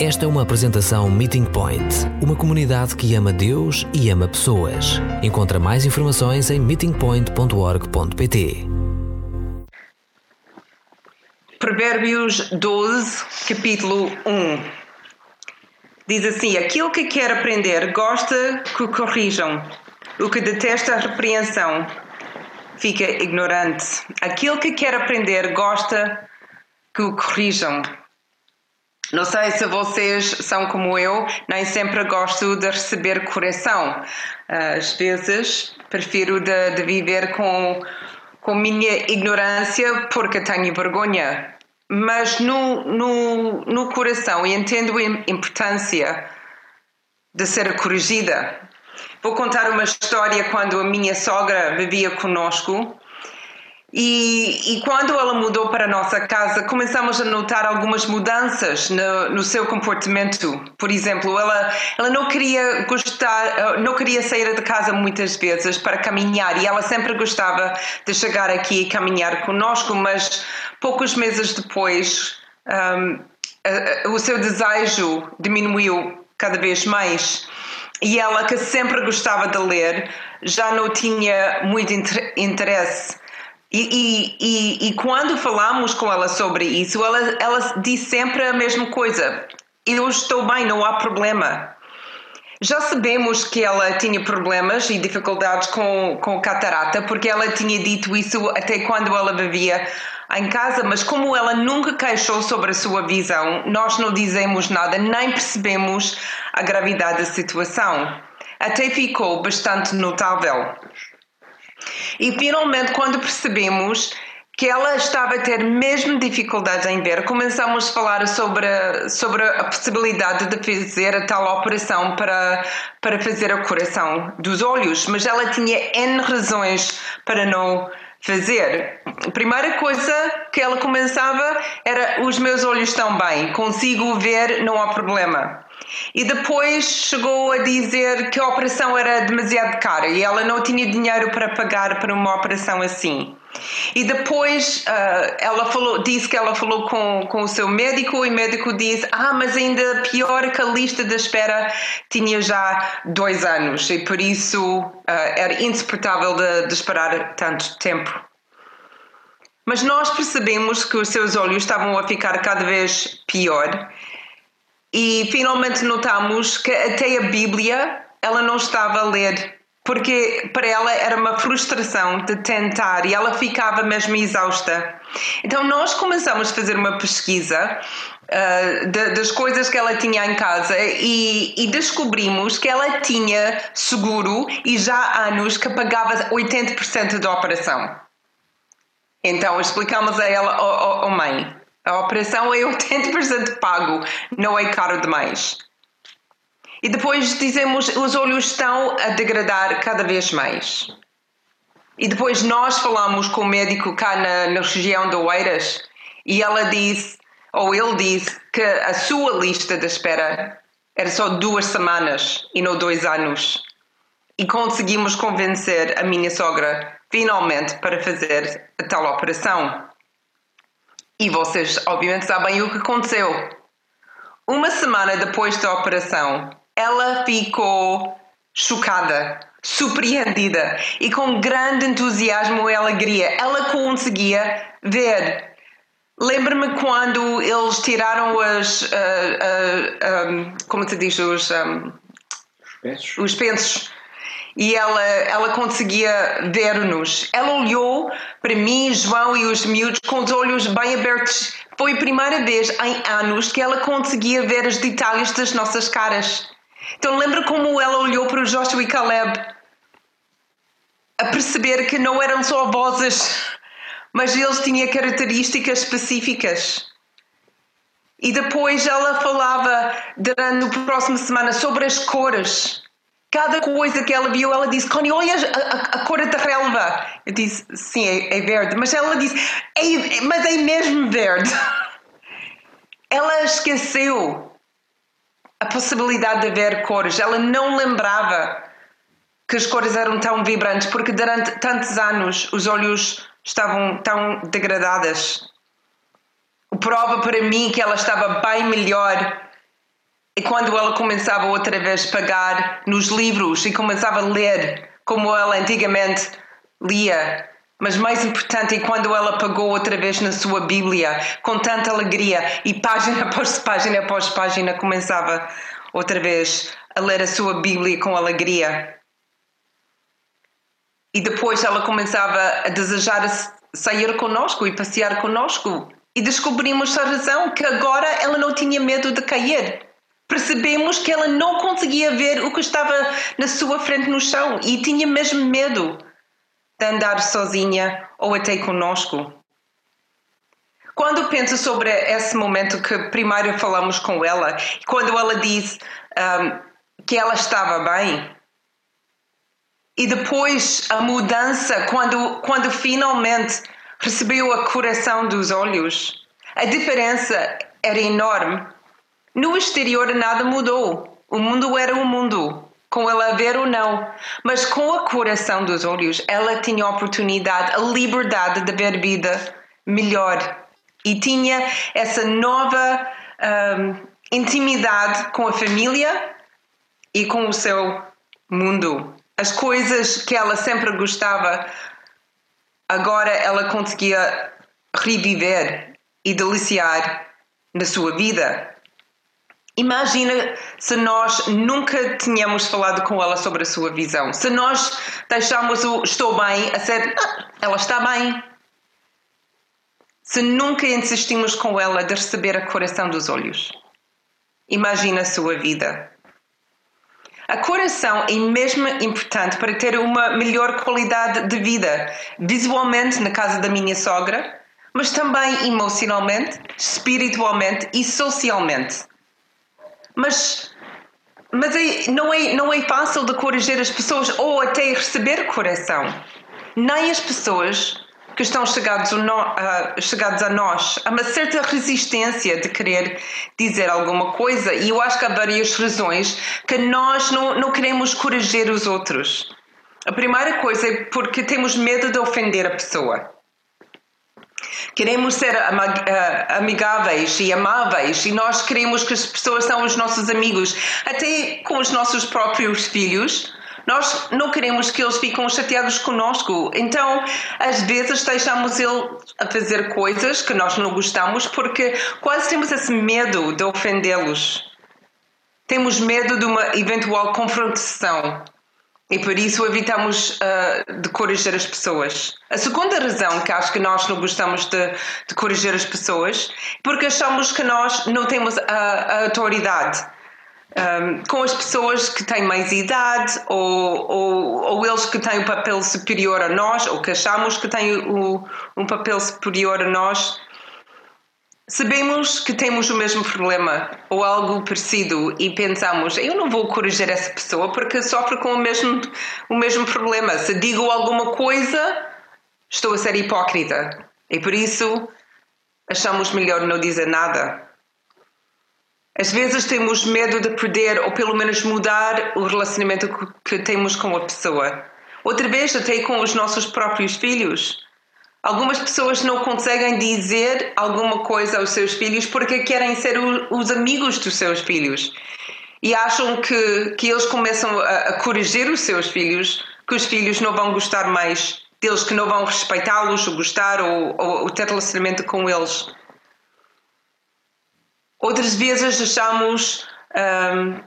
Esta é uma apresentação Meeting Point, uma comunidade que ama Deus e ama pessoas. Encontra mais informações em meetingpoint.org.pt. Provérbios 12, capítulo 1. Diz assim: Aquilo que quer aprender gosta que o corrijam, o que detesta a repreensão fica ignorante. Aquilo que quer aprender gosta que o corrijam. Não sei se vocês são como eu, nem sempre gosto de receber correção. Às vezes prefiro de, de viver com, com minha ignorância porque tenho vergonha. Mas no, no, no coração entendo a importância de ser corrigida. Vou contar uma história quando a minha sogra vivia conosco e, e, quando ela mudou para a nossa casa, começamos a notar algumas mudanças no, no, seu comportamento. Por exemplo, ela, ela não queria gostar, não queria sair de casa muitas vezes para caminhar e ela sempre gostava de chegar aqui e caminhar conosco, mas poucos meses depois um, a, a, o seu desejo diminuiu cada vez mais. E ela, que sempre gostava de ler, já não tinha muito interesse e, e, e, quando falamos com ela sobre isso, ela, ela diz sempre a mesma coisa: eu estou bem, não há problema. Já sabemos que ela tinha problemas e dificuldades com, com catarata, porque ela tinha dito isso até quando ela vivia em casa, mas como ela nunca queixou sobre a sua visão, nós não dizemos nada, nem percebemos a gravidade da situação. Até ficou bastante notável. E finalmente, quando percebemos que ela estava a ter mesmo dificuldades em ver, começamos a falar sobre, sobre a possibilidade de fazer a tal operação para, para fazer a curação dos olhos, mas ela tinha N razões para não fazer. A primeira coisa que ela começava era: os meus olhos estão bem, consigo ver, não há problema. E depois chegou a dizer que a operação era demasiado cara e ela não tinha dinheiro para pagar para uma operação assim. E depois uh, ela falou, disse que ela falou com, com o seu médico e o médico disse: Ah, mas ainda pior que a lista de espera tinha já dois anos e por isso uh, era insuportável de, de esperar tanto tempo. Mas nós percebemos que os seus olhos estavam a ficar cada vez pior e finalmente notamos que até a Bíblia ela não estava a ler porque para ela era uma frustração de tentar e ela ficava mesmo exausta. Então nós começamos a fazer uma pesquisa uh, de, das coisas que ela tinha em casa e, e, descobrimos que ela tinha seguro e já há anos que pagava 80% da operação. Então explicamos a ela, oh, oh, oh mãe, a operação é 80% pago, não é caro demais. E depois dizemos os olhos estão a degradar cada vez mais. E depois nós falamos com o médico cá na, na região de Oeiras e ela disse, ou ele disse, que a sua lista de espera era só duas semanas e não dois anos. E conseguimos convencer a minha sogra, finalmente, para fazer a tal operação. E vocês, obviamente, sabem o que aconteceu. Uma semana depois da operação, ela ficou chocada, surpreendida e com grande entusiasmo e alegria. Ela conseguia ver. Lembro-me quando eles tiraram as. Uh, uh, um, como se diz? Os, um, os pensos. Os pensos e ela, ela conseguia ver-nos. Ela olhou para mim, João e os miúdos com os olhos bem abertos. Foi a primeira vez em anos que ela conseguia ver os detalhes das nossas caras. Então lembra como ela olhou para o Joshua e Caleb a perceber que não eram só vozes, mas eles tinham características específicas. E depois ela falava durante a próxima semana sobre as cores cada coisa que ela viu, ela disse: Connie, olha a, a, a cor da relva. Eu disse: Sim, é, é, verde. Mas ela disse: é, Mas é mesmo verde. Ela esqueceu a possibilidade de ver cores. Ela não lembrava que as cores eram tão vibrantes, porque durante tantos anos os olhos estavam tão degradadas. O prova para mim que ela estava bem melhor E quando ela começava outra vez a pegar nos livros e começava a ler como ela antigamente lia, mas mais importante é quando ela pegou outra vez na sua Bíblia com tanta alegria e página após página após página começava outra vez a ler a sua Bíblia com alegria. E depois ela começava a desejar sair conosco e passear conosco. E descobrimos a razão que agora ela não tinha medo de cair. Percebemos que ela não conseguia ver o que estava na sua frente no chão e tinha mesmo medo de andar sozinha ou até conosco. Quando penso sobre esse momento que primeiro falamos com ela, quando ela disse um, que ela estava bem, e depois a mudança, quando, quando finalmente recebeu a curação dos olhos, a diferença era enorme. No exterior nada mudou. O mundo era o mundo, com ela a ver ou não. Mas com a curação dos olhos, ela tinha a oportunidade, a liberdade de ver vida melhor. E tinha essa nova um, intimidade com a família e com o seu mundo as coisas que ela sempre gostava, agora ela conseguia reviver e deliciar na sua vida. Imagina se nós nunca tínhamos falado com ela sobre a sua visão. Se nós deixámos o estou bem a ser ah, ela está bem. Se nunca insistimos com ela de receber a coração dos olhos. Imagina a sua vida. A coração é mesmo importante para ter uma melhor qualidade de vida, visualmente na casa da minha sogra, mas também emocionalmente, espiritualmente e socialmente. Mas, mas é, não, é, não é fácil de corrigir as pessoas ou até receber coração. Nem as pessoas que estão chegados a nós, há uma certa resistência de querer dizer alguma coisa, e eu acho que há várias razões que nós não, não queremos corrigir os outros. A primeira coisa é porque temos medo de ofender a pessoa. Queremos ser ah, amigáveis e amáveis e nós queremos que as pessoas são os nossos amigos, até com os nossos próprios filhos. Nós não queremos que eles fiquem chateados conosco. Então, às vezes, deixamos ele a fazer coisas que nós não gostamos porque quase temos esse medo de ofendê-los. Temos medo de uma eventual confrontação. E por isso evitamos uh, de corrigir as pessoas. A segunda razão que acho que nós não gostamos de, de corrigir as pessoas é porque achamos que nós não temos a, a autoridade um, com as pessoas que têm mais idade ou, ou, ou, eles que têm um papel superior a nós ou que achamos que têm o, um papel superior a nós. Sabemos que temos o mesmo problema ou algo parecido e pensamos, eu não vou corrigir essa pessoa porque sofre com o mesmo, o mesmo problema. Se digo alguma coisa, estou a ser hipócrita. E por isso achamos melhor não dizer nada. Às vezes temos medo de perder ou pelo menos mudar o relacionamento que temos com a pessoa. Outra vez, até com os nossos próprios filhos. Algumas pessoas não conseguem dizer alguma coisa aos seus filhos porque querem ser os amigos dos seus filhos. E acham que, que eles começam a, a corrigir os seus filhos, que os filhos não vão gostar mais deles, que não vão respeitá-los, ou gostar ou, ou, ou ter relacionamento com eles. Outras vezes achamos, um,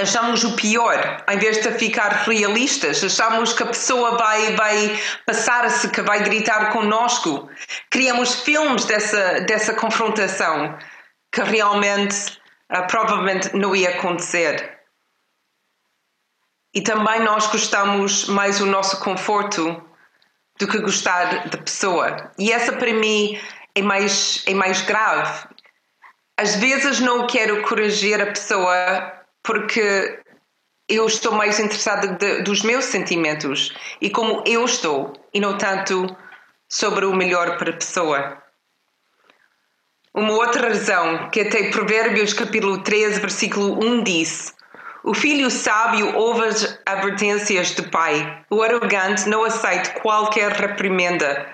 achamos o pior, em vez de ficar realistas, achamos que a pessoa vai, vai passar-se, que vai gritar conosco. Criamos filmes dessa, dessa confrontação que realmente uh, provavelmente não ia acontecer. E também nós gostamos mais o nosso conforto do que gostar da pessoa. E essa para mim é mais, é mais grave às vezes não quero corrigir a pessoa porque eu estou mais interessada de, dos meus sentimentos e como eu estou e não tanto sobre o melhor para a pessoa. Uma outra razão que até Provérbios capítulo 13 versículo 1 diz o filho sábio ouve as advertências do pai. O arrogante não aceita qualquer reprimenda.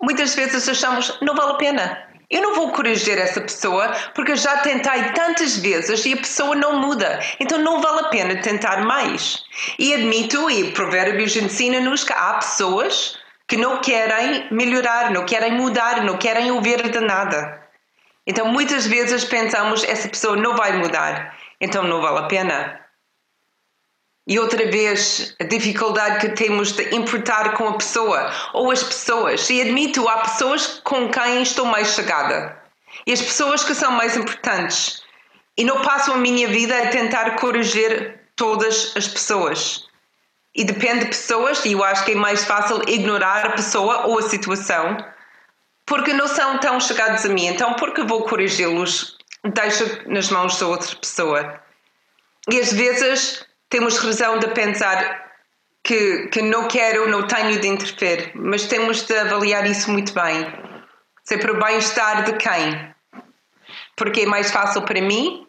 Muitas vezes achamos não vale a pena. Eu não vou corrigir essa pessoa porque eu já tentei tantas vezes e a pessoa não muda. Então não vale a pena tentar mais. E admito, e Provérbios ensina-nos que há pessoas que não querem melhorar, não querem mudar, não querem ouvir de nada. Então muitas vezes pensamos essa pessoa não vai mudar, então não vale a pena. E outra vez, a dificuldade que temos de importar com a pessoa ou as pessoas. E admito, há pessoas com quem estou mais chegada. E as pessoas que são mais importantes. E não passo a minha vida a tentar corrigir todas as pessoas. E depende de pessoas, e eu acho que é mais fácil ignorar a pessoa ou a situação, porque não são tão chegados a mim. Então, porque vou corrigi-los? Deixo nas mãos da outra pessoa. E às vezes temos razão de pensar que, que não quero, não tenho de interferir, mas temos de avaliar isso muito bem. Se é para o bem-estar de quem? Porque é mais fácil para mim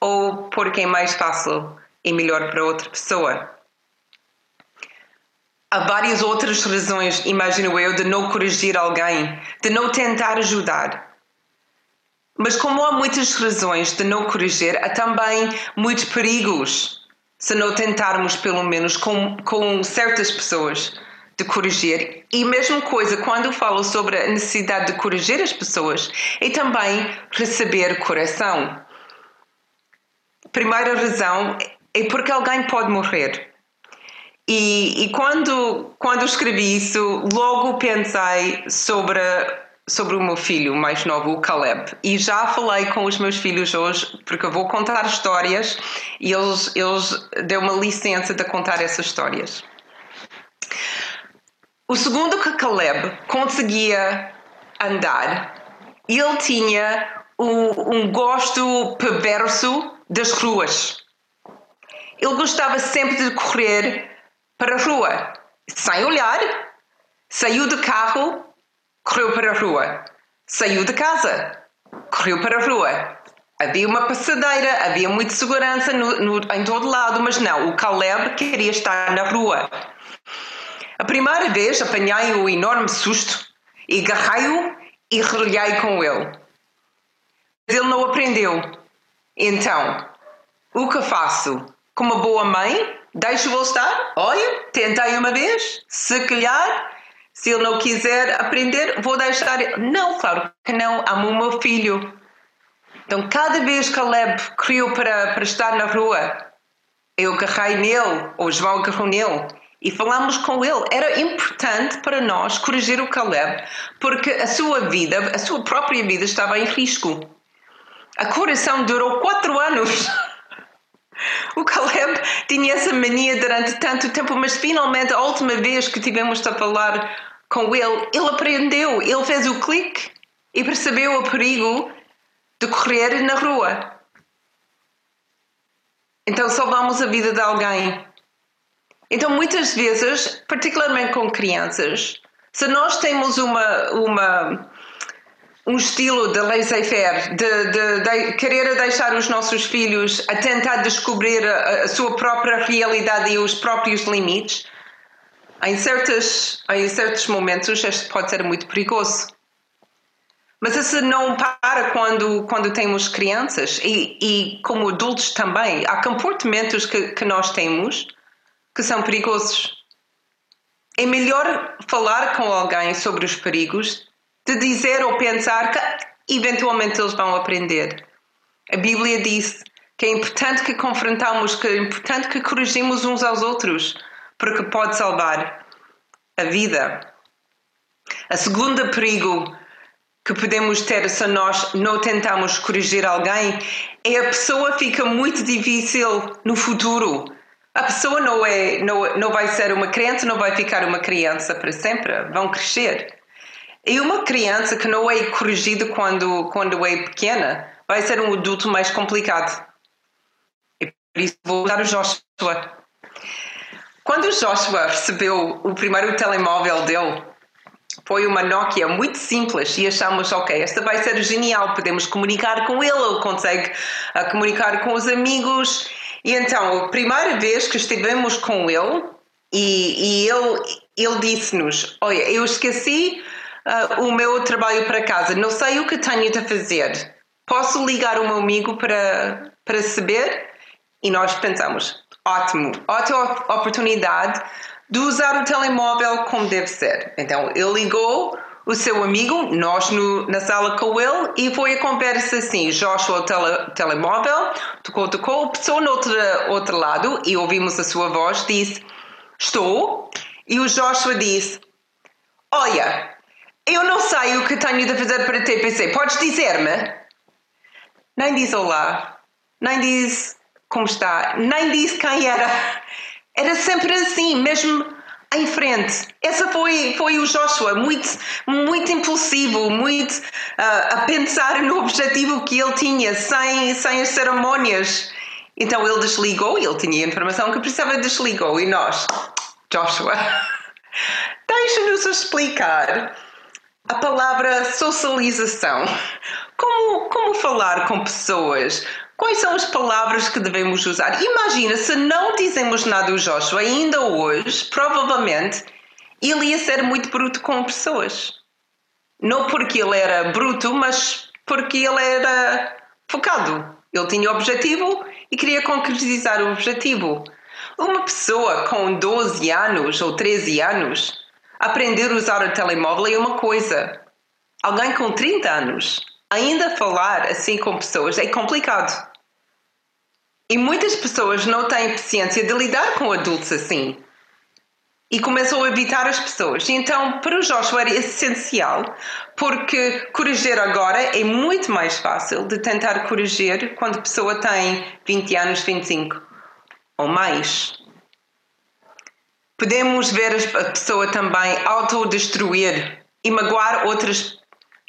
ou porque é mais fácil e melhor para outra pessoa? Há várias outras razões, imagino eu, de não corrigir alguém, de não tentar ajudar. Mas como há muitas razões de não corrigir, há também muitos perigos se não tentarmos, pelo menos, com, com certas pessoas, de corrigir. E mesma coisa quando falo sobre a necessidade de corrigir as pessoas, é também receber coração. Primeira razão é porque alguém pode morrer. E, e quando, quando escrevi isso, logo pensei sobre sobre o meu filho mais novo, o Caleb. E já falei com os meus filhos hoje, porque eu vou contar histórias e eles, eles deu uma licença de contar essas histórias. O segundo que Caleb conseguia andar, ele tinha um, um gosto perverso das ruas. Ele gostava sempre de correr para a rua, sem olhar, saiu do carro correu para a rua. Saiu de casa, correu para a rua. Havia uma passadeira, havia muita segurança no, no, em todo lado, mas não, o Caleb queria estar na rua. A primeira vez apanhei o enorme susto e agarrei-o e relhei com ele. Mas ele não aprendeu. Então, o que faço? Como boa mãe, deixo-o estar? Olha, tentei uma vez, se calhar se ele não quiser aprender, vou deixar. Não, claro que não. Amo o meu filho. Então, cada vez que Caleb criou para, para estar na rua, eu agarrei nele, ou João agarrou nele, e falamos com ele. Era importante para nós corrigir o Caleb, porque a sua vida, a sua própria vida, estava em risco. A correção durou quatro anos. O Caleb tinha essa mania durante tanto tempo, mas finalmente, a última vez que tivemos a falar com ele, ele aprendeu, ele fez o clique e percebeu o perigo de correr na rua. Então salvamos a vida de alguém. Então muitas vezes, particularmente com crianças, se nós temos uma, uma um estilo de laissez-faire, de, de, de, querer deixar os nossos filhos a tentar descobrir a, a, sua própria realidade e os próprios limites, em, em certos momentos isto pode ser muito perigoso. Mas isso não para quando, quando temos crianças e, e como adultos também. Há comportamentos que, que nós temos que são perigosos. É melhor falar com alguém sobre os perigos de dizer ou pensar que eventualmente eles vão aprender. A Bíblia diz que é importante que confrontamos, que é importante que corrigimos uns aos outros, porque pode salvar a vida. A segunda perigo que podemos ter se nós não tentamos corrigir alguém é a pessoa fica muito difícil no futuro. A pessoa não é não, não vai ser uma criança, não vai ficar uma criança para sempre, vão crescer. E uma criança que não é corrigida quando, quando é pequena vai ser um adulto mais complicado. E por isso vou dar o Joshua. Quando o Joshua recebeu o primeiro telemóvel dele, foi uma Nokia muito simples e achamos, ok, esta vai ser genial, podemos comunicar com ele, ele consegue uh, comunicar com os amigos. E então, a primeira vez que estivemos com ele, e, e ele, ele disse-nos: Olha, eu esqueci uh, o meu trabalho para casa, não sei o que tenho de fazer. Posso ligar o meu amigo para, para saber? E nós pensamos, ótimo, ótima oportunidade de usar o telemóvel como deve ser. Então, ele ligou o seu amigo, nós no, na sala com ele, e foi a conversa assim: Joshua, tele, telemóvel, tocou, tocou, a pessoa no outro, outro lado, e ouvimos a sua voz, disse: Estou. E o Joshua disse: Olha, eu não sei o que tenho de fazer para TPC, podes dizer-me? Nem diz olá, nem diz como está, nem disse quem era. Era sempre assim, mesmo em frente. Essa foi, foi o Joshua, muito, muito impulsivo, muito uh, a pensar no objetivo que ele tinha, sem, sem as cerimônias. Então ele desligou, ele tinha a informação que precisava, desligou. E nós, Joshua, deixa-nos explicar a palavra socialização. Como, como falar com pessoas? Quais são as palavras que devemos usar? Imagina se não dizemos nada do Joshua ainda hoje, provavelmente ele ia ser muito bruto com pessoas. Não porque ele era bruto, mas porque ele era focado. Ele tinha objetivo e queria concretizar o objetivo. Uma pessoa com 12 anos ou 13 anos aprender a usar o telemóvel é uma coisa. Alguém com 30 anos ainda falar assim com pessoas é complicado. E muitas pessoas não têm paciência de lidar com adultos assim. E começam a evitar as pessoas. Então, para o Joshua era essencial, porque corrigir agora é muito mais fácil de tentar corrigir quando a pessoa tem 20 anos, 25 ou mais. Podemos ver a pessoa também autodestruir e magoar outras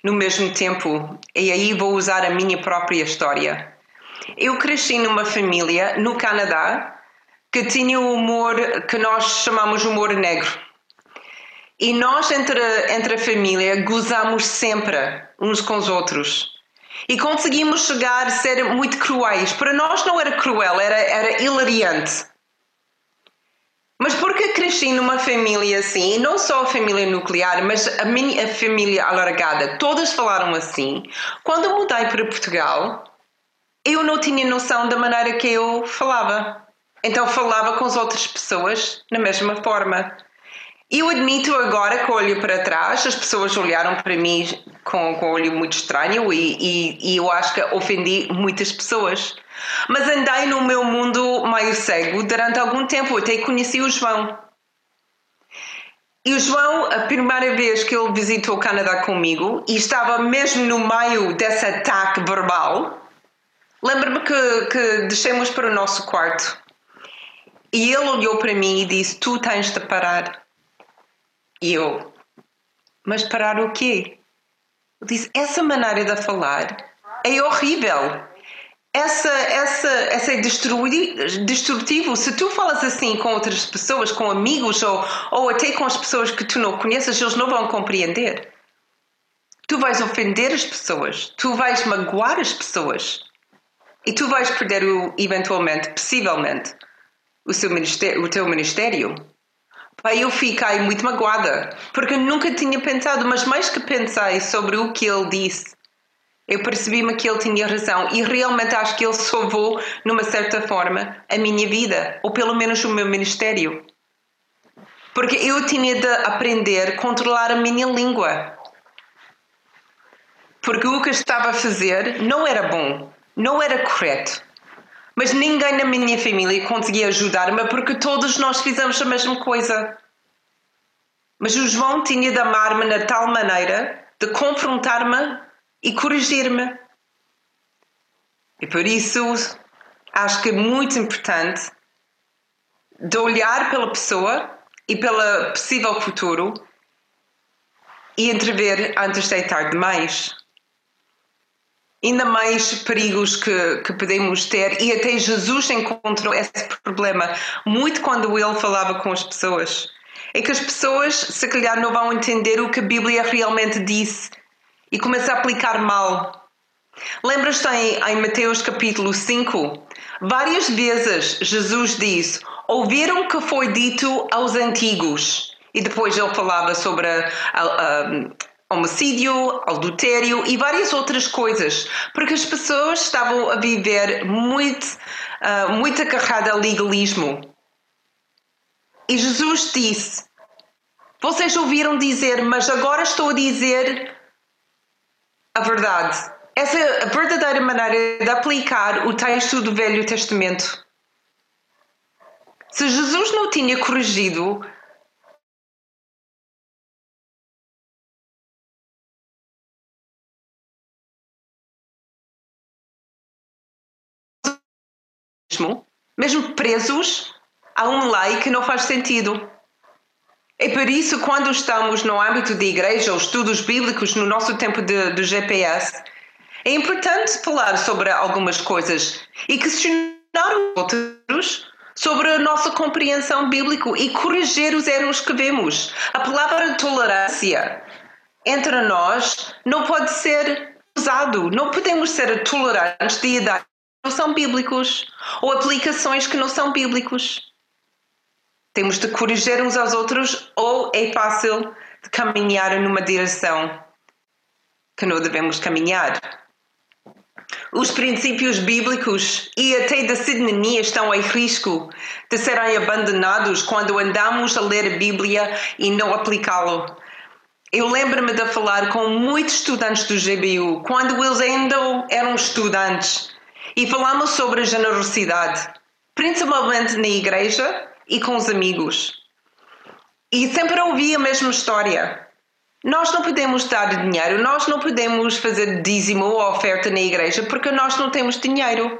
no mesmo tempo. E aí vou usar a minha própria história. Eu cresci numa família no Canadá que tinha o humor que nós chamamos humor negro. E nós, entre, entre a família, gozamos sempre uns com os outros. E conseguimos chegar a ser muito cruéis. Para nós não era cruel, era, era hilariante. Mas porque cresci numa família assim, não só a família nuclear, mas a minha família alargada, todas falaram assim. Quando mudei para Portugal, eu não tinha noção da maneira que eu falava. Então falava com as outras pessoas na mesma forma. Eu admito agora que olho para trás, as pessoas olharam para mim com, com um olho muito estranho e, e, e eu acho que ofendi muitas pessoas. Mas andei no meu mundo meio cego durante algum tempo, até conheci o João. E o João, a primeira vez que ele visitou o Canadá comigo, e estava mesmo no meio desse ataque verbal, Lembro-me que, que para o nosso quarto e ele olhou para mim e disse: Tu tens de parar. E eu, mas parar o quê? Ele disse: Essa maneira de falar é horrível. Essa, essa, essa é destrutivo. Se tu falas assim com outras pessoas, com amigos ou, ou até com as pessoas que tu não conheces, eles não vão compreender. Tu vais ofender as pessoas, tu vais magoar as pessoas. E tu vais perder, o, eventualmente, possivelmente, o, seu ministério, o teu ministério. Pai, eu fiquei muito magoada, porque eu nunca tinha pensado, mas mais que pensei sobre o que ele disse, eu percebi-me que ele tinha razão e realmente acho que ele salvou, numa certa forma, a minha vida, ou pelo menos o meu ministério. Porque eu tinha de aprender a controlar a minha língua. Porque o que eu estava a fazer não era bom não era correto. Mas ninguém na minha família conseguia ajudar-me porque todos nós fizemos a mesma coisa. Mas o João tinha de amar-me na tal maneira de confrontar-me e corrigir-me. E por isso acho que é muito importante de olhar pela pessoa e pelo possível futuro e entrever antes de tarde demais ainda mais perigos que, que podemos ter, e até Jesus encontrou esse problema muito quando ele falava com as pessoas. É que as pessoas, se calhar, não vão entender o que a Bíblia realmente disse e começam a aplicar mal. Lembras-te em, em Mateus capítulo 5? Várias vezes Jesus disse: Ouviram que foi dito aos antigos. E depois ele falava sobre a, a homicídio, adultério e várias outras coisas, porque as pessoas estavam a viver muito, uh, muito agarrada ao legalismo. E Jesus disse: Vocês ouviram dizer, mas agora estou a dizer a verdade. Essa é a verdadeira maneira de aplicar o texto do Velho Testamento. Se Jesus não tinha corrigido mesmo presos a um lei que não faz sentido. É por isso, quando estamos no âmbito da igreja ou estudos bíblicos no nosso tempo de, de GPS, é importante falar sobre algumas coisas e questionar os outros sobre a nossa compreensão bíblica e corrigir os erros que vemos. A palavra tolerância entre nós não pode ser usado. Não podemos ser tolerantes de idades que não são bíblicos ou aplicações que não são bíblicos. Temos de corrigir uns aos outros ou é fácil de caminhar numa direção que não devemos caminhar. Os princípios bíblicos e até da cidadania estão em risco de serem abandonados quando andamos a ler a Bíblia e não aplicá-lo. Eu lembro-me de falar com muitos estudantes do GBU quando eles ainda eram estudantes e falamos sobre generosidade, principalmente na igreja e com os amigos. E sempre ouvi a mesma história. Nós não podemos dar dinheiro, nós não podemos fazer dízimo ou oferta na igreja porque nós não temos dinheiro.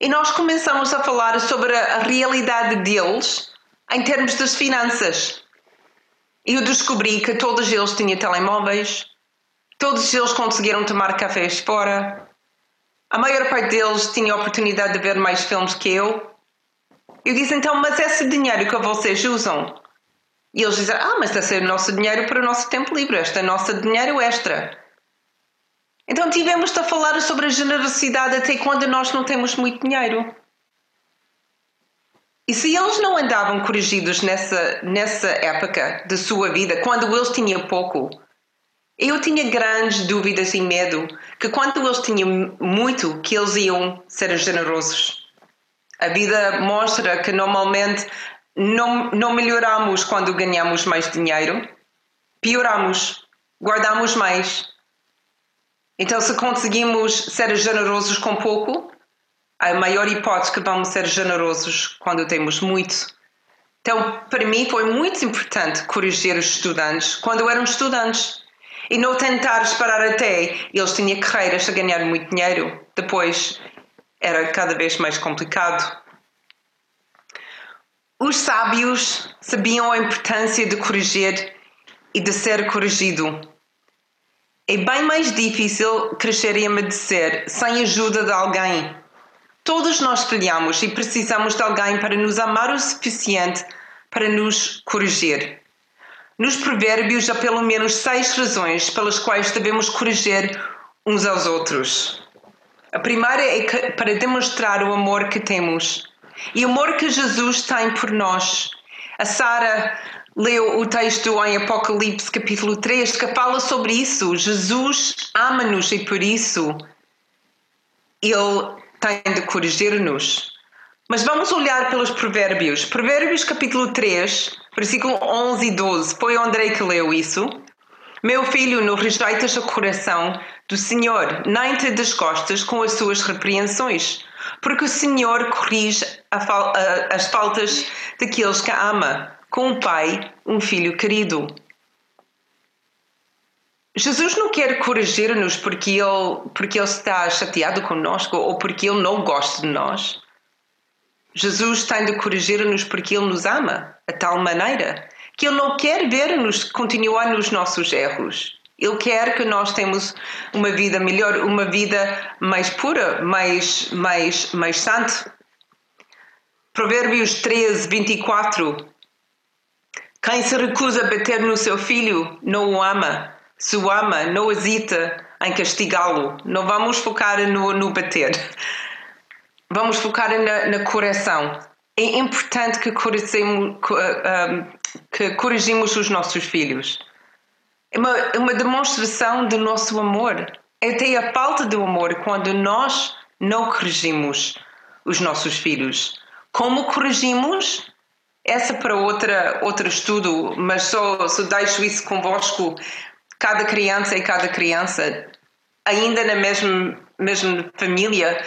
E nós começamos a falar sobre a realidade deles em termos das finanças. E eu descobri que todos eles tinham telemóveis, todos eles conseguiram tomar cafés fora, a maior parte deles tinha a oportunidade de ver mais filmes que eu, eu disse então, mas esse dinheiro que vocês usam? E eles dizem, ah, mas esse é o nosso dinheiro para o nosso tempo livre, este é o nosso dinheiro extra. Então tivemos de falar sobre a generosidade até quando nós não temos muito dinheiro. E se eles não andavam corrigidos nessa, nessa época da sua vida, quando eles tinham pouco, eu tinha grandes dúvidas e medo que quando eles tinham muito, que eles iam ser generosos. A vida mostra que normalmente não, não melhoramos quando ganhamos mais dinheiro, pioramos, guardamos mais. Então, se conseguimos ser generosos com pouco, a maior hipótese que vamos ser generosos quando temos muito. Então, para mim, foi muito importante corrigir os estudantes quando eram estudantes e não tentar esperar até eles tinham carreiras a ganhar muito dinheiro. Depois era cada vez mais complicado. Os sábios sabiam a importância de corrigir e de ser corrigido. É bem mais difícil crescer e amadurecer sem ajuda de alguém. Todos nós falhamos e precisamos de alguém para nos amar o suficiente para nos corrigir. Nos Provérbios há pelo menos seis razões pelas quais devemos corrigir uns aos outros. A primeira é para demonstrar o amor que temos. E o amor que Jesus tem por nós. A Sara leu o texto em Apocalipse capítulo 3 que fala sobre isso. Jesus ama-nos e por isso ele tem de corrigir-nos. Mas vamos olhar pelos provérbios. Provérbios capítulo 3, versículo 11 e 12. Foi o André que leu isso. Meu filho, não rejeitas o coração do Senhor, nem te desgostas com as suas repreensões, porque o Senhor corrige fal a, as faltas daqueles que ama, com um pai, um filho querido. Jesus não quer corrigir-nos porque ele, porque ele está chateado conosco ou porque ele não gosta de nós. Jesus tem de corrigir-nos porque ele nos ama, a tal maneira que Ele não quer ver-nos continuar nos nossos erros. Ele quer que nós tenhamos uma vida melhor, uma vida mais pura, mais, mais, mais santa. Provérbios 13, 24. Quem se recusa a bater no seu filho não o ama. Se o ama, não hesita em castigá-lo. Não vamos focar no, no bater. Vamos focar na, na correção. É importante que corrigimos, que corrigimos os nossos filhos. É uma, é uma demonstração do nosso amor. É até a falta de amor quando nós não corrigimos os nossos filhos. Como corrigimos? Essa para outra, outro estudo, mas só, só deixo isso convosco. Cada criança e cada criança, ainda na mesma, mesma família,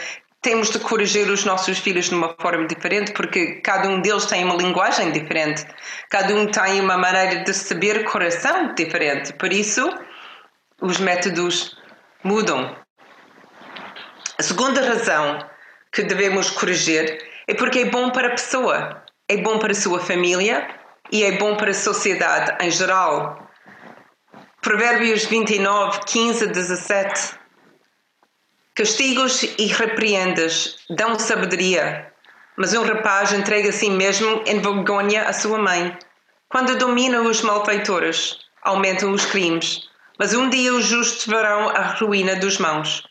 temos de corrigir os nossos filhos de uma forma diferente, porque cada um deles tem uma linguagem diferente, cada um tem uma maneira de saber coração diferente. Por isso, os métodos mudam. A segunda razão que devemos corrigir é porque é bom para a pessoa, é bom para a sua família e é bom para a sociedade em geral. Provérbios 29, 15 a 17 Castigos e repreendas dão sabedoria, mas um rapaz entrega a si mesmo em vergonha a sua mãe. Quando domina os malfeitores, aumentam os crimes, mas um dia os justos verão a ruína dos mãos.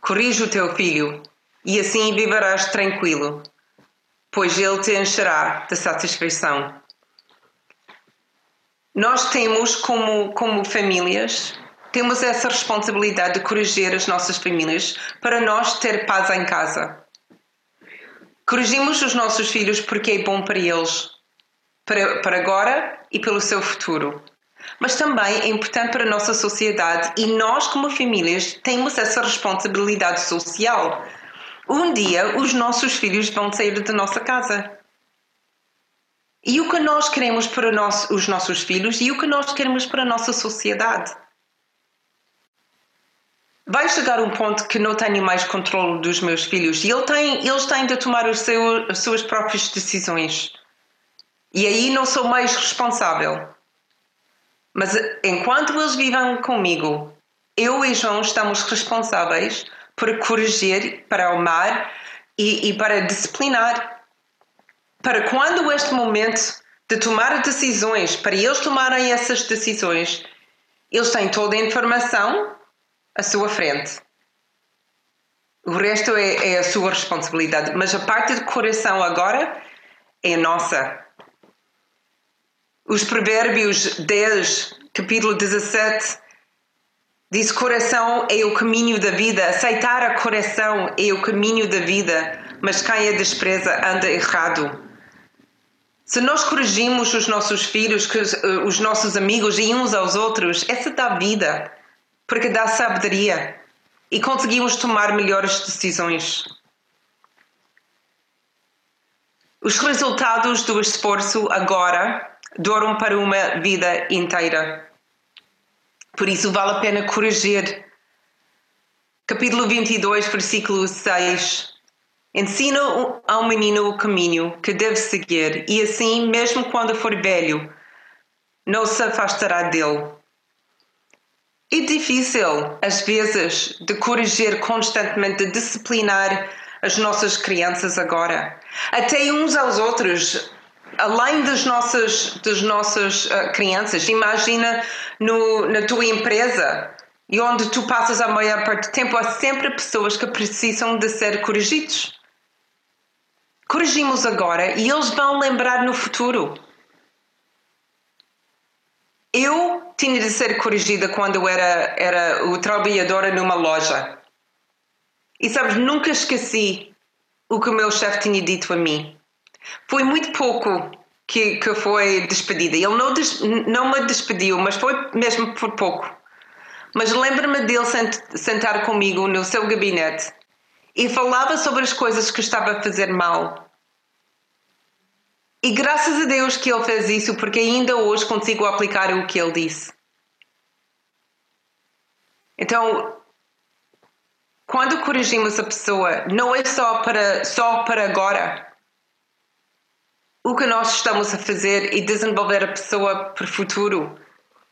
Corrige o teu filho, e assim viverás tranquilo, pois ele te encherá de satisfação. Nós temos, como, como famílias, temos essa responsabilidade de corrigir as nossas famílias para nós ter paz em casa. Corrigimos os nossos filhos porque é bom para eles, para, para agora e pelo seu futuro. Mas também é importante para a nossa sociedade e nós, como famílias, temos essa responsabilidade social. Um dia os nossos filhos vão sair da nossa casa. E o que nós queremos para os nossos filhos e o que nós queremos para a nossa sociedade vai chegar um ponto que não tenho mais controle dos meus filhos e ele tem, eles têm de tomar seu, as suas próprias decisões. E aí não sou mais responsável. Mas enquanto eles vivem comigo, eu e João estamos responsáveis por corrigir, para amar e, e para disciplinar. Para quando este momento de tomar decisões, para eles tomarem essas decisões, eles têm toda a informação à sua frente. O resto é, é a sua responsabilidade, mas a parte do coração agora é nossa. Os Provérbios 10, capítulo 17, diz: Coração é o caminho da vida, aceitar a coração é o caminho da vida, mas quem a despreza anda errado. Se nós corrigimos os nossos filhos, eh, os nossos amigos e uns aos outros, essa dá vida porque dá sabedoria e conseguimos tomar melhores decisões. Os resultados do esforço agora duram para uma vida inteira. Por isso vale a pena corrigir. Capítulo 22, versículo 6. Ensina ao menino o caminho que deve seguir, e assim, mesmo quando for velho, não se afastará dele. É difícil, às vezes, de corrigir constantemente, de disciplinar as nossas crianças agora. Até uns aos outros, além das nossas, das nossas uh, crianças. Imagina no, na tua empresa e onde tu passas a maior parte do tempo, há sempre pessoas que precisam de ser corrigidos. Corrigimos agora e eles vão lembrar no futuro. Eu tinha de ser corrigida quando eu era, era o trabalhadora numa loja. E sabes, nunca esqueci o que o meu chefe tinha dito a mim. Foi muito pouco que, que foi despedida. Ele não, des, não me despediu, mas foi mesmo por pouco. Mas lembro-me dele sent, sentar comigo no seu gabinete e falava sobre as coisas que estava a fazer mal e graças a Deus que ele fez isso, porque ainda hoje consigo aplicar o que ele disse. Então, quando corrigimos a pessoa, não é só para, só para agora. O que nós estamos a fazer é desenvolver a pessoa para o futuro.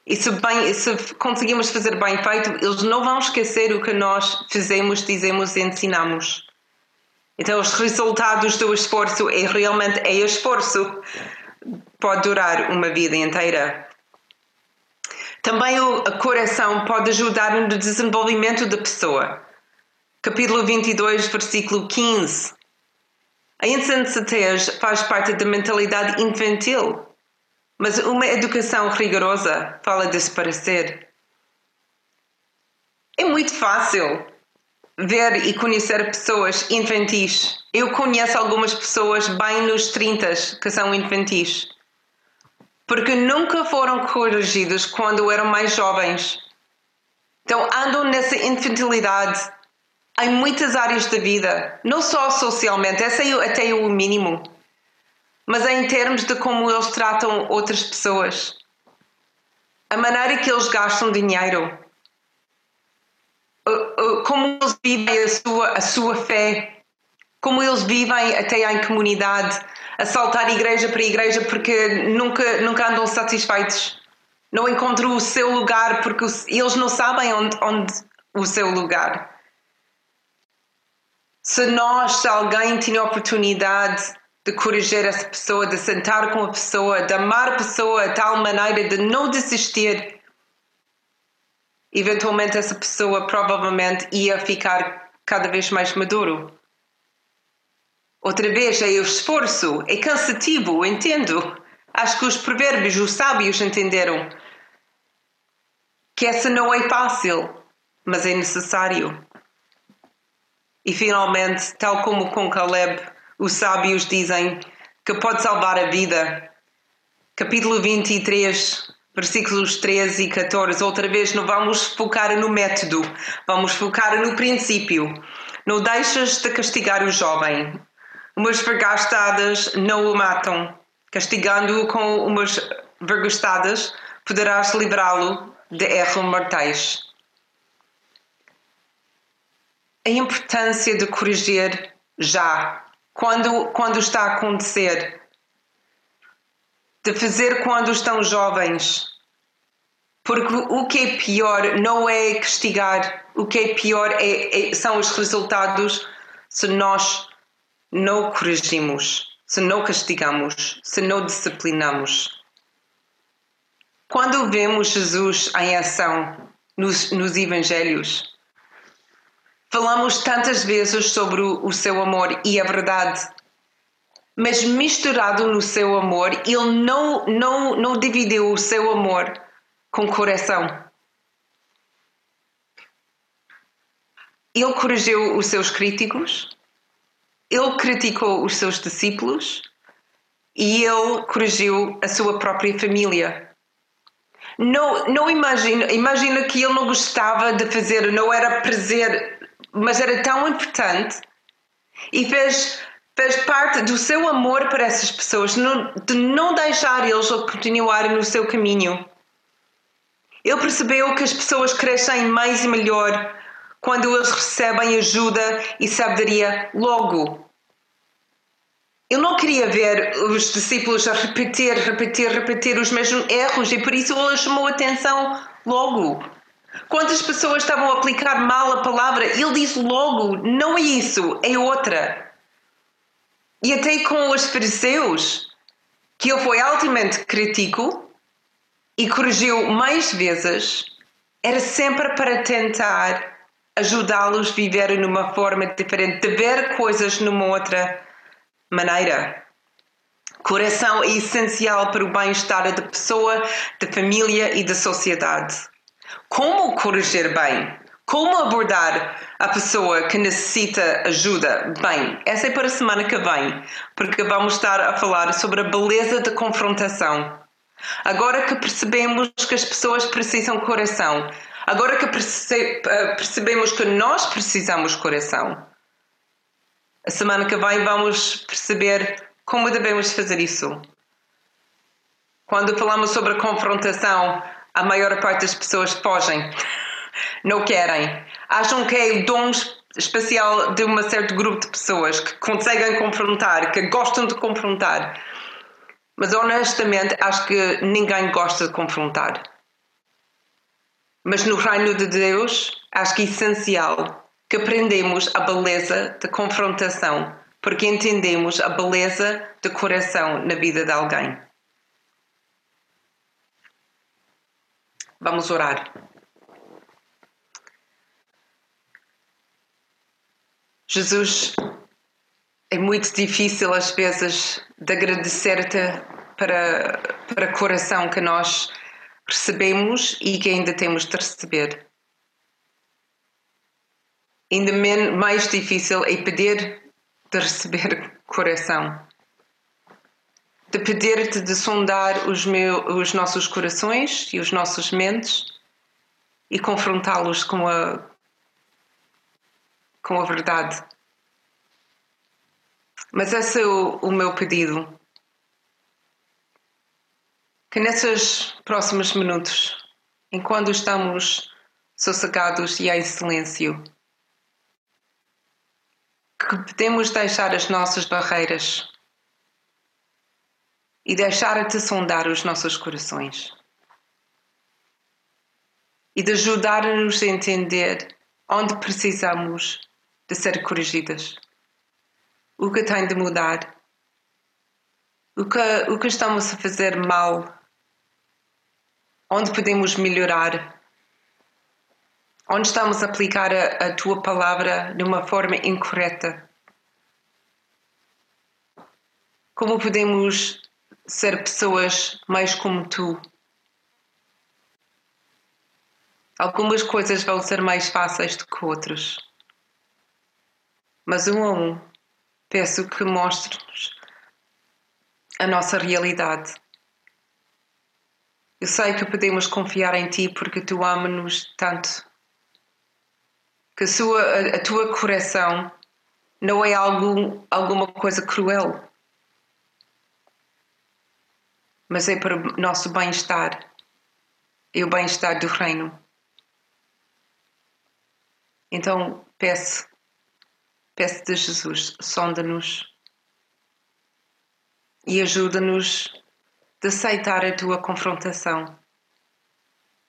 E se, bem, se conseguimos fazer bem feito, eles não vão esquecer o que nós fizemos, dizemos e ensinamos. Então, os resultados do esforço é realmente é esforço. Pode durar uma vida inteira. Também o coração pode ajudar no desenvolvimento da pessoa. Capítulo 22, versículo 15. A insensatez faz parte da mentalidade infantil. Mas uma educação rigorosa fala de se parecer. É muito fácil ver e conhecer pessoas infantis. Eu conheço algumas pessoas bem nos 30 que são infantis. Porque nunca foram corrigidos quando eram mais jovens. Então andam nessa infantilidade em muitas áreas da vida, não só socialmente, essa é até o mínimo, mas em termos de como eles tratam outras pessoas, a maneira que eles gastam dinheiro, como eles vivem a sua, a sua fé, como eles vivem até em comunidade, a saltar igreja para igreja porque nunca, nunca andam satisfeitos. Não encontram o seu lugar porque eles não sabem onde, onde o seu lugar. Se nós, se alguém tinha oportunidade de corrigir essa pessoa, de sentar com a pessoa, de amar a pessoa de tal maneira de não desistir, eventualmente essa pessoa provavelmente ia ficar cada vez mais maduro. Outra vez é o esforço, é cansativo, entendo. Acho que os provérbios, os sábios entenderam que essa não é fácil, mas é necessário. E finalmente, tal como com Caleb, os sábios dizem que pode salvar a vida. Capítulo 23, versículos 13 e 14, outra vez não vamos focar no método, vamos focar no princípio. Não deixas de castigar o jovem. Umas vergastadas não o matam. Castigando-o com umas vergastadas, poderás livrá-lo de erros mortais. A importância de corrigir já, quando, quando está a acontecer, de fazer quando estão jovens. Porque o que é pior não é castigar, o que é pior é, é, são os resultados se nós não corrigimos, se não castigamos, se não disciplinamos. Quando vemos Jesus em ação nos, nos Evangelhos, falamos tantas vezes sobre o, o seu amor e a verdade mas misturado no seu amor, ele não, não, não dividiu o seu amor com coração. Ele corrigiu os seus críticos, ele criticou os seus discípulos e ele corrigiu a sua própria família. Não, não imagina, imagina que ele não gostava de fazer, não era prazer, mas era tão importante e fez fez parte do seu amor para essas pessoas, de não deixar eles continuarem no seu caminho. Ele percebeu que as pessoas crescem mais e melhor quando eles recebem ajuda e sabedoria logo. Ele não queria ver os discípulos a repetir, repetir, repetir os mesmos erros e por isso ele chamou atenção logo. Quantas pessoas estavam a aplicar mal a palavra, ele disse logo: não é isso, é outra. E até com os fariseus, que ele foi altamente crítico e corrigiu mais vezes, era sempre para tentar ajudá-los a viver numa forma diferente, de ver coisas numa outra maneira. Coração é essencial para o bem-estar da pessoa, da família e da sociedade. Como corrigir bem? Como abordar a pessoa que necessita ajuda? Bem, essa é para a semana que vem, porque vamos estar a falar sobre a beleza da confrontação. Agora que percebemos que as pessoas precisam coração, agora que eh, percebemos que nós precisamos coração, a semana que vem vamos perceber como devemos fazer isso. Quando falamos sobre a confrontação, a maior parte das pessoas fogem não querem. Acham que é o dom especial de um certo grupo de pessoas que conseguem confrontar, que gostam de confrontar. Mas honestamente acho que ninguém gosta de confrontar. Mas no reino de Deus acho que é essencial que aprendemos a beleza da confrontação, porque entendemos a beleza do coração na vida de alguém. Vamos orar. Jesus, é muito difícil às vezes de agradecer-te para para o coração que nós recebemos e que ainda temos de receber. Ainda mais difícil é pedir de receber coração. De pedir-te de sondar os, meu, os nossos corações e os nossos mentes e confrontá-los com a, com a verdade. Mas esse é o, o meu pedido. Que nesses próximos minutos, enquanto estamos sossegados e em silêncio, que podemos deixar as nossas barreiras e deixar-te sondar os nossos corações e de ajudar-nos a entender onde precisamos de ser corrigidas, o que tem de mudar, o que, o que estamos a fazer mal, onde podemos melhorar onde estamos a aplicar a, a tua palavra de uma forma incorreta. Como podemos ser pessoas mais como tu? Algumas coisas vão ser mais fáceis do que outras. Mas um a um, peço que mostres-nos a nossa realidade. Eu sei que podemos confiar em Ti porque Tu amas-nos tanto que a, sua, a, a tua correção não é algo, alguma coisa cruel, mas é para o nosso bem-estar e o bem-estar do reino. Então peço, peço de Jesus, sonda-nos e ajuda-nos de aceitar a tua confrontação,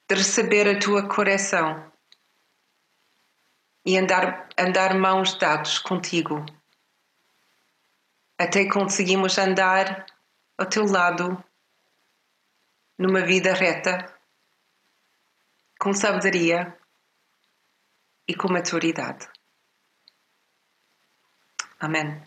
de receber a tua correção e andar, andar mãos dados contigo. Até conseguimos andar ao teu lado numa vida reta, com sabedoria e com maturidade. Amen.